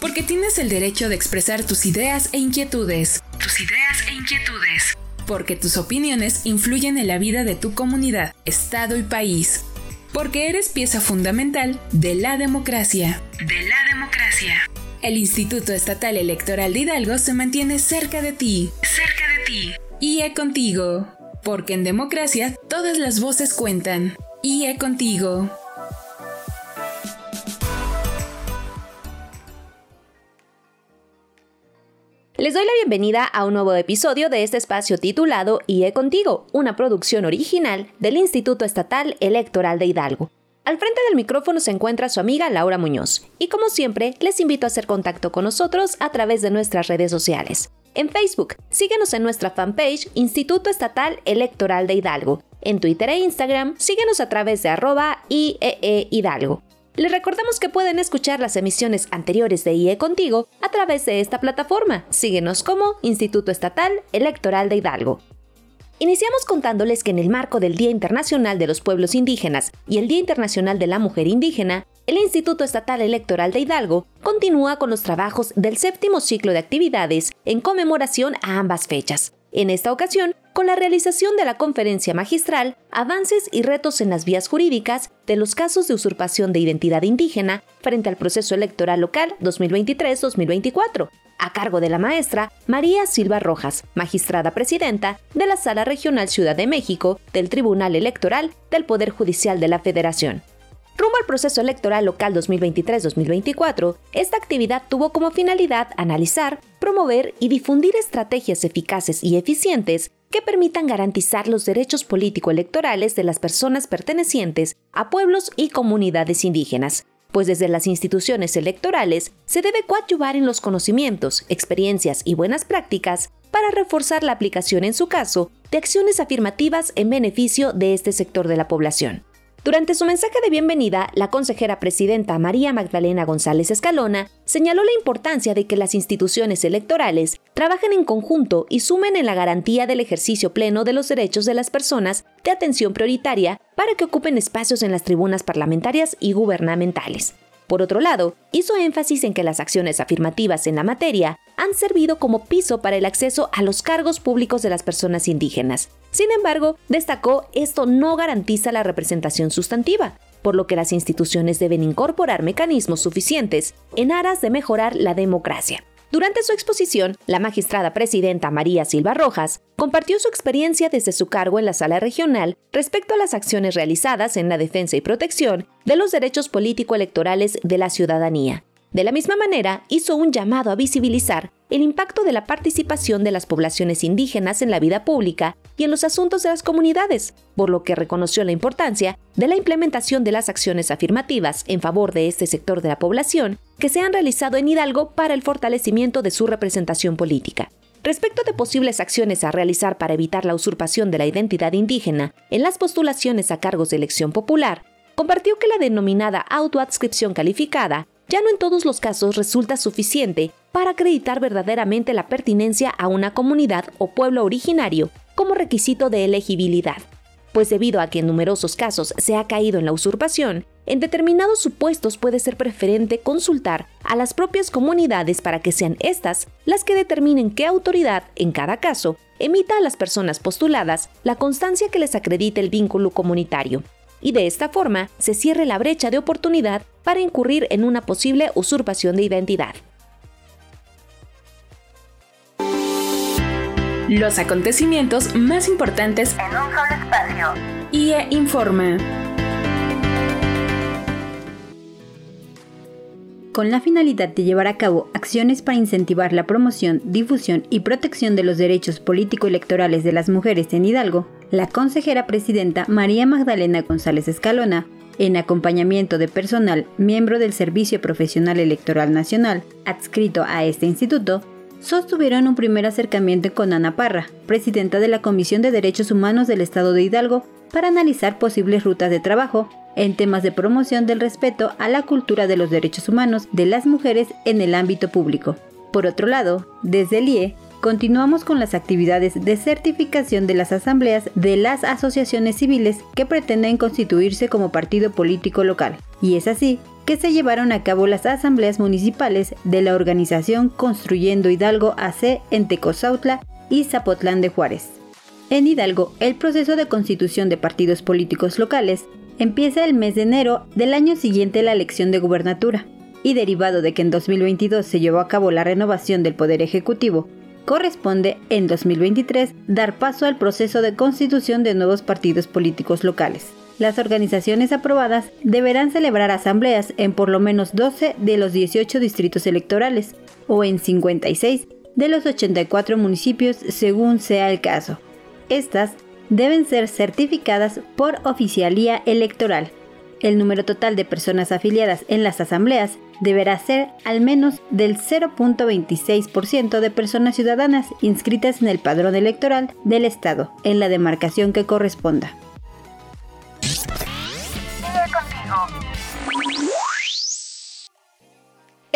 porque tienes el derecho de expresar tus ideas e inquietudes. Tus ideas e inquietudes. Porque tus opiniones influyen en la vida de tu comunidad, estado y país. Porque eres pieza fundamental de la democracia. De la democracia. El Instituto Estatal Electoral de Hidalgo se mantiene cerca de ti. Cerca de ti. IE contigo. Porque en democracia todas las voces cuentan. IE contigo. Les doy la bienvenida a un nuevo episodio de este espacio titulado IE Contigo, una producción original del Instituto Estatal Electoral de Hidalgo. Al frente del micrófono se encuentra su amiga Laura Muñoz, y como siempre, les invito a hacer contacto con nosotros a través de nuestras redes sociales. En Facebook, síguenos en nuestra fanpage Instituto Estatal Electoral de Hidalgo. En Twitter e Instagram, síguenos a través de arroba IEE Hidalgo. Les recordamos que pueden escuchar las emisiones anteriores de IE Contigo a través de esta plataforma. Síguenos como Instituto Estatal Electoral de Hidalgo. Iniciamos contándoles que en el marco del Día Internacional de los Pueblos Indígenas y el Día Internacional de la Mujer Indígena, el Instituto Estatal Electoral de Hidalgo continúa con los trabajos del séptimo ciclo de actividades en conmemoración a ambas fechas. En esta ocasión, con la realización de la conferencia magistral Avances y retos en las vías jurídicas de los casos de usurpación de identidad indígena frente al proceso electoral local 2023-2024, a cargo de la maestra María Silva Rojas, magistrada presidenta de la Sala Regional Ciudad de México del Tribunal Electoral del Poder Judicial de la Federación. Rumbo al proceso electoral local 2023-2024, esta actividad tuvo como finalidad analizar, promover y difundir estrategias eficaces y eficientes que permitan garantizar los derechos político-electorales de las personas pertenecientes a pueblos y comunidades indígenas, pues desde las instituciones electorales se debe coadyuvar en los conocimientos, experiencias y buenas prácticas para reforzar la aplicación en su caso de acciones afirmativas en beneficio de este sector de la población. Durante su mensaje de bienvenida, la consejera presidenta María Magdalena González Escalona señaló la importancia de que las instituciones electorales trabajen en conjunto y sumen en la garantía del ejercicio pleno de los derechos de las personas de atención prioritaria para que ocupen espacios en las tribunas parlamentarias y gubernamentales. Por otro lado, hizo énfasis en que las acciones afirmativas en la materia han servido como piso para el acceso a los cargos públicos de las personas indígenas. Sin embargo, destacó esto no garantiza la representación sustantiva, por lo que las instituciones deben incorporar mecanismos suficientes en aras de mejorar la democracia. Durante su exposición, la magistrada presidenta María Silva Rojas compartió su experiencia desde su cargo en la sala regional respecto a las acciones realizadas en la defensa y protección de los derechos político-electorales de la ciudadanía. De la misma manera, hizo un llamado a visibilizar el impacto de la participación de las poblaciones indígenas en la vida pública y en los asuntos de las comunidades, por lo que reconoció la importancia de la implementación de las acciones afirmativas en favor de este sector de la población que se han realizado en Hidalgo para el fortalecimiento de su representación política. Respecto de posibles acciones a realizar para evitar la usurpación de la identidad indígena en las postulaciones a cargos de elección popular, compartió que la denominada autoadscripción calificada ya no en todos los casos resulta suficiente para acreditar verdaderamente la pertinencia a una comunidad o pueblo originario como requisito de elegibilidad, pues debido a que en numerosos casos se ha caído en la usurpación, en determinados supuestos puede ser preferente consultar a las propias comunidades para que sean estas las que determinen qué autoridad, en cada caso, emita a las personas postuladas la constancia que les acredite el vínculo comunitario, y de esta forma se cierre la brecha de oportunidad para incurrir en una posible usurpación de identidad. Los acontecimientos más importantes en un solo espacio. IE Informa. con la finalidad de llevar a cabo acciones para incentivar la promoción, difusión y protección de los derechos político-electorales de las mujeres en Hidalgo, la consejera presidenta María Magdalena González Escalona, en acompañamiento de personal miembro del Servicio Profesional Electoral Nacional, adscrito a este instituto, sostuvieron un primer acercamiento con Ana Parra, presidenta de la Comisión de Derechos Humanos del Estado de Hidalgo, para analizar posibles rutas de trabajo en temas de promoción del respeto a la cultura de los derechos humanos de las mujeres en el ámbito público. Por otro lado, desde el IE, continuamos con las actividades de certificación de las asambleas de las asociaciones civiles que pretenden constituirse como partido político local. Y es así que se llevaron a cabo las asambleas municipales de la organización Construyendo Hidalgo AC en Tecozautla y Zapotlán de Juárez. En Hidalgo, el proceso de constitución de partidos políticos locales empieza el mes de enero del año siguiente a la elección de gubernatura, y derivado de que en 2022 se llevó a cabo la renovación del Poder Ejecutivo, corresponde en 2023 dar paso al proceso de constitución de nuevos partidos políticos locales. Las organizaciones aprobadas deberán celebrar asambleas en por lo menos 12 de los 18 distritos electorales o en 56 de los 84 municipios según sea el caso. Estas deben ser certificadas por oficialía electoral. El número total de personas afiliadas en las asambleas deberá ser al menos del 0.26% de personas ciudadanas inscritas en el padrón electoral del Estado, en la demarcación que corresponda.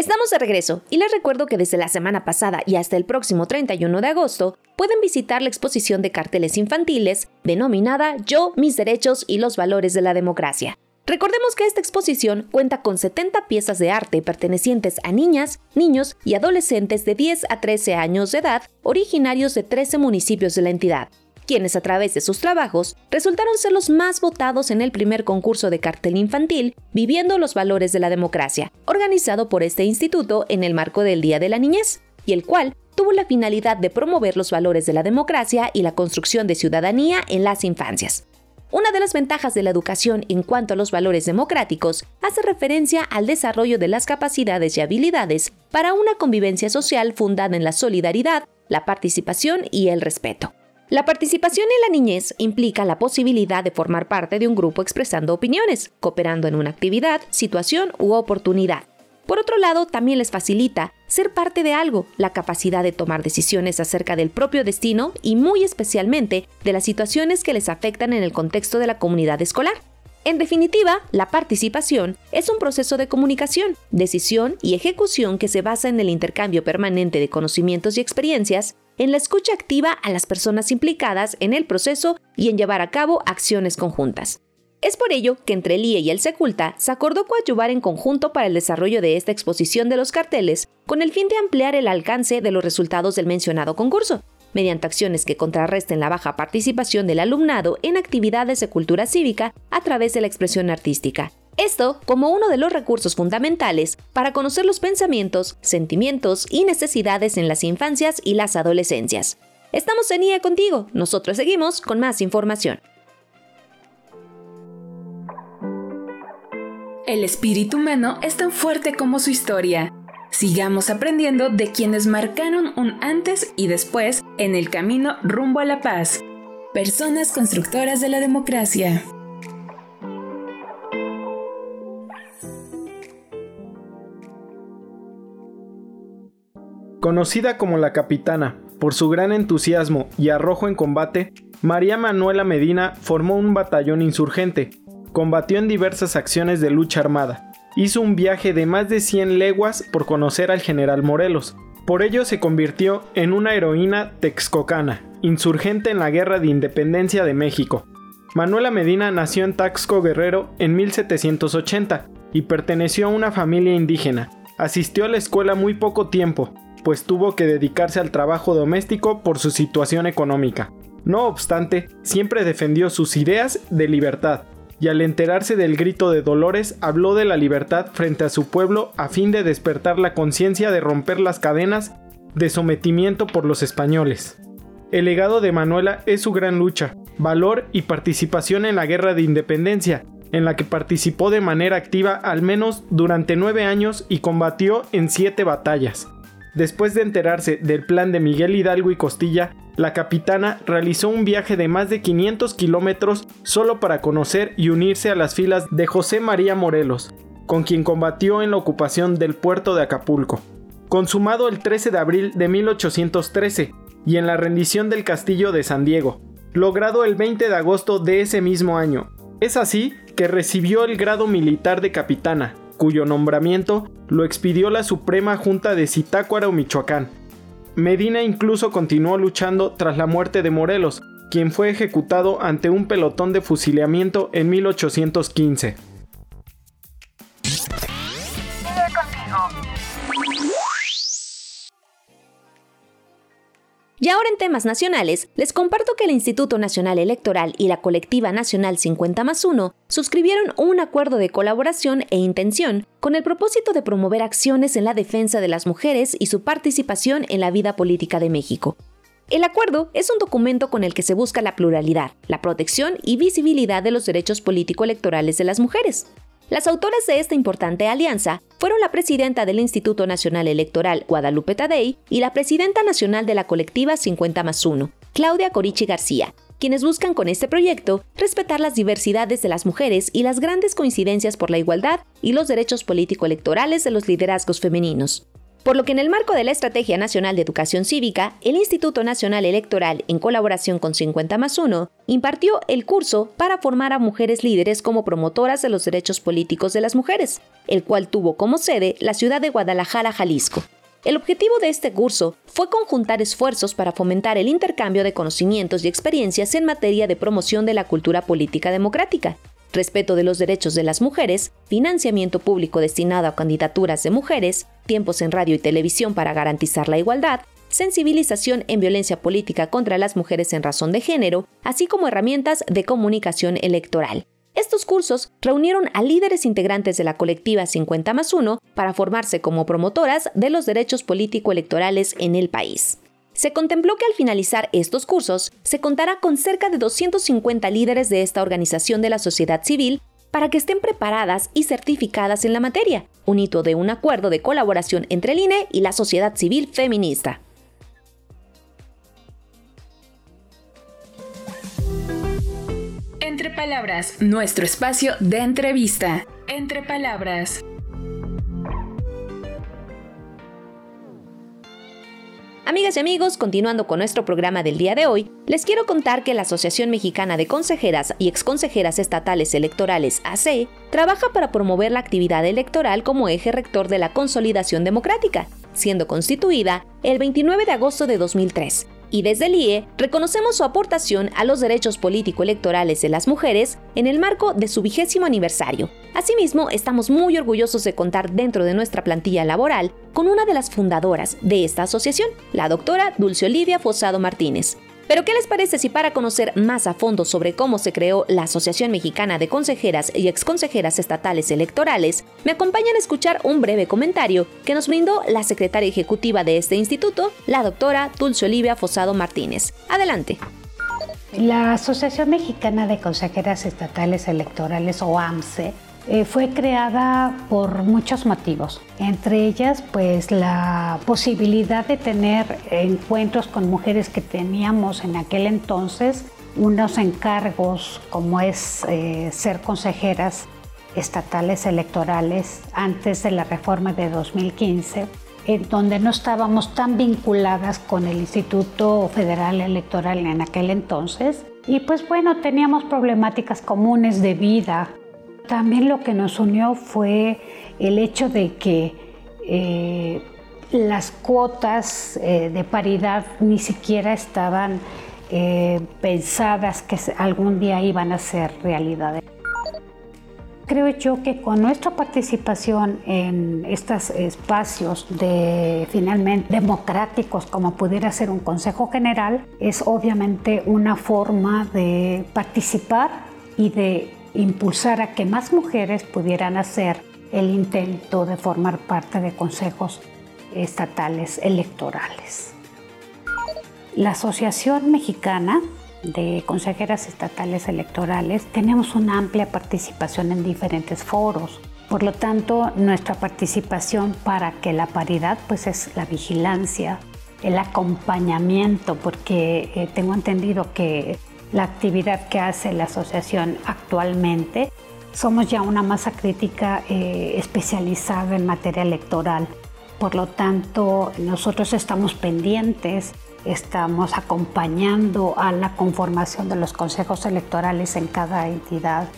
Estamos de regreso y les recuerdo que desde la semana pasada y hasta el próximo 31 de agosto pueden visitar la exposición de carteles infantiles denominada Yo, mis derechos y los valores de la democracia. Recordemos que esta exposición cuenta con 70 piezas de arte pertenecientes a niñas, niños y adolescentes de 10 a 13 años de edad, originarios de 13 municipios de la entidad quienes a través de sus trabajos resultaron ser los más votados en el primer concurso de cartel infantil Viviendo los Valores de la Democracia, organizado por este instituto en el marco del Día de la Niñez, y el cual tuvo la finalidad de promover los valores de la democracia y la construcción de ciudadanía en las infancias. Una de las ventajas de la educación en cuanto a los valores democráticos hace referencia al desarrollo de las capacidades y habilidades para una convivencia social fundada en la solidaridad, la participación y el respeto. La participación en la niñez implica la posibilidad de formar parte de un grupo expresando opiniones, cooperando en una actividad, situación u oportunidad. Por otro lado, también les facilita ser parte de algo, la capacidad de tomar decisiones acerca del propio destino y muy especialmente de las situaciones que les afectan en el contexto de la comunidad escolar. En definitiva, la participación es un proceso de comunicación, decisión y ejecución que se basa en el intercambio permanente de conocimientos y experiencias en la escucha activa a las personas implicadas en el proceso y en llevar a cabo acciones conjuntas. Es por ello que entre el IE y el Seculta se acordó coadyuvar en conjunto para el desarrollo de esta exposición de los carteles con el fin de ampliar el alcance de los resultados del mencionado concurso, mediante acciones que contrarresten la baja participación del alumnado en actividades de cultura cívica a través de la expresión artística, esto como uno de los recursos fundamentales para conocer los pensamientos, sentimientos y necesidades en las infancias y las adolescencias. Estamos en IE contigo, nosotros seguimos con más información. El espíritu humano es tan fuerte como su historia. Sigamos aprendiendo de quienes marcaron un antes y después en el camino rumbo a la paz. Personas constructoras de la democracia. Conocida como la capitana por su gran entusiasmo y arrojo en combate, María Manuela Medina formó un batallón insurgente, combatió en diversas acciones de lucha armada, hizo un viaje de más de 100 leguas por conocer al general Morelos, por ello se convirtió en una heroína texcocana, insurgente en la Guerra de Independencia de México. Manuela Medina nació en Taxco Guerrero en 1780 y perteneció a una familia indígena. Asistió a la escuela muy poco tiempo, pues tuvo que dedicarse al trabajo doméstico por su situación económica. No obstante, siempre defendió sus ideas de libertad, y al enterarse del grito de Dolores habló de la libertad frente a su pueblo a fin de despertar la conciencia de romper las cadenas de sometimiento por los españoles. El legado de Manuela es su gran lucha, valor y participación en la guerra de independencia, en la que participó de manera activa al menos durante nueve años y combatió en siete batallas. Después de enterarse del plan de Miguel Hidalgo y Costilla, la capitana realizó un viaje de más de 500 kilómetros solo para conocer y unirse a las filas de José María Morelos, con quien combatió en la ocupación del puerto de Acapulco. Consumado el 13 de abril de 1813 y en la rendición del castillo de San Diego, logrado el 20 de agosto de ese mismo año. Es así que recibió el grado militar de capitana, cuyo nombramiento lo expidió la Suprema Junta de Zitácuaro, Michoacán. Medina incluso continuó luchando tras la muerte de Morelos, quien fue ejecutado ante un pelotón de fusilamiento en 1815. Y ahora en temas nacionales, les comparto que el Instituto Nacional Electoral y la colectiva nacional 50 más 1 suscribieron un acuerdo de colaboración e intención con el propósito de promover acciones en la defensa de las mujeres y su participación en la vida política de México. El acuerdo es un documento con el que se busca la pluralidad, la protección y visibilidad de los derechos político-electorales de las mujeres. Las autoras de esta importante alianza fueron la presidenta del Instituto Nacional Electoral, Guadalupe Tadei, y la presidenta nacional de la colectiva 50 más 1, Claudia Corichi García, quienes buscan con este proyecto respetar las diversidades de las mujeres y las grandes coincidencias por la igualdad y los derechos político-electorales de los liderazgos femeninos. Por lo que en el marco de la Estrategia Nacional de Educación Cívica, el Instituto Nacional Electoral, en colaboración con 50 más 1, impartió el curso para formar a mujeres líderes como promotoras de los derechos políticos de las mujeres, el cual tuvo como sede la ciudad de Guadalajara, Jalisco. El objetivo de este curso fue conjuntar esfuerzos para fomentar el intercambio de conocimientos y experiencias en materia de promoción de la cultura política democrática, respeto de los derechos de las mujeres, financiamiento público destinado a candidaturas de mujeres, tiempos en radio y televisión para garantizar la igualdad, sensibilización en violencia política contra las mujeres en razón de género, así como herramientas de comunicación electoral. Estos cursos reunieron a líderes integrantes de la colectiva 50 más 1 para formarse como promotoras de los derechos político-electorales en el país. Se contempló que al finalizar estos cursos se contará con cerca de 250 líderes de esta organización de la sociedad civil para que estén preparadas y certificadas en la materia, un hito de un acuerdo de colaboración entre el INE y la sociedad civil feminista. Entre palabras, nuestro espacio de entrevista. Entre palabras. Amigas y amigos, continuando con nuestro programa del día de hoy, les quiero contar que la Asociación Mexicana de Consejeras y Exconsejeras Estatales Electorales, AC, trabaja para promover la actividad electoral como eje rector de la consolidación democrática, siendo constituida el 29 de agosto de 2003 y desde el IE reconocemos su aportación a los derechos político-electorales de las mujeres en el marco de su vigésimo aniversario. Asimismo, estamos muy orgullosos de contar dentro de nuestra plantilla laboral con una de las fundadoras de esta asociación, la doctora Dulce Olivia Fosado Martínez, pero ¿qué les parece si para conocer más a fondo sobre cómo se creó la Asociación Mexicana de Consejeras y Exconsejeras Estatales Electorales, me acompañan a escuchar un breve comentario que nos brindó la secretaria ejecutiva de este instituto, la doctora Dulce Olivia Fosado Martínez? Adelante. La Asociación Mexicana de Consejeras Estatales Electorales, o AMSE, eh, fue creada por muchos motivos, entre ellas pues la posibilidad de tener encuentros con mujeres que teníamos en aquel entonces, unos encargos como es eh, ser consejeras estatales electorales antes de la reforma de 2015, en donde no estábamos tan vinculadas con el Instituto Federal Electoral en aquel entonces. Y pues bueno, teníamos problemáticas comunes de vida, también lo que nos unió fue el hecho de que eh, las cuotas eh, de paridad ni siquiera estaban eh, pensadas que algún día iban a ser realidad. Creo yo que con nuestra participación en estos espacios de finalmente democráticos como pudiera ser un Consejo General es obviamente una forma de participar y de impulsar a que más mujeres pudieran hacer el intento de formar parte de consejos estatales electorales. La Asociación Mexicana de Consejeras Estatales Electorales tenemos una amplia participación en diferentes foros. Por lo tanto, nuestra participación para que la paridad pues es la vigilancia, el acompañamiento, porque eh, tengo entendido que la actividad que hace la asociación actualmente. Somos ya una masa crítica eh, especializada en materia electoral. Por lo tanto, nosotros estamos pendientes, estamos acompañando a la conformación de los consejos electorales en cada entidad.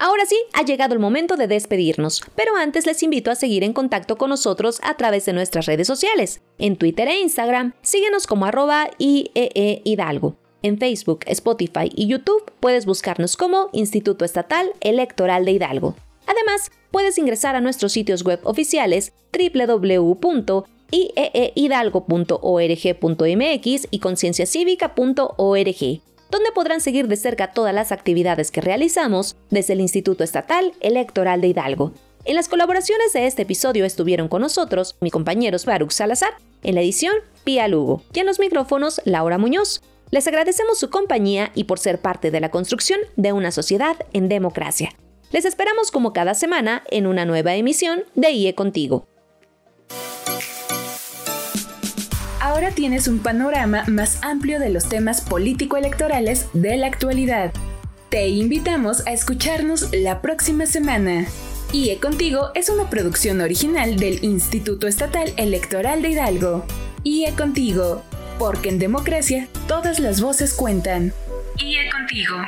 Ahora sí, ha llegado el momento de despedirnos, pero antes les invito a seguir en contacto con nosotros a través de nuestras redes sociales. En Twitter e Instagram, síguenos como arroba IEE Hidalgo. En Facebook, Spotify y YouTube puedes buscarnos como Instituto Estatal Electoral de Hidalgo. Además, puedes ingresar a nuestros sitios web oficiales www.ieehidalgo.org.mx y concienciacívica.org, donde podrán seguir de cerca todas las actividades que realizamos desde el Instituto Estatal Electoral de Hidalgo. En las colaboraciones de este episodio estuvieron con nosotros mi compañeros Baruch Salazar, en la edición Pia Lugo y en los micrófonos Laura Muñoz. Les agradecemos su compañía y por ser parte de la construcción de una sociedad en democracia. Les esperamos como cada semana en una nueva emisión de IE Contigo. Ahora tienes un panorama más amplio de los temas político-electorales de la actualidad. Te invitamos a escucharnos la próxima semana. IE Contigo es una producción original del Instituto Estatal Electoral de Hidalgo. IE Contigo, porque en democracia todas las voces cuentan. IE Contigo.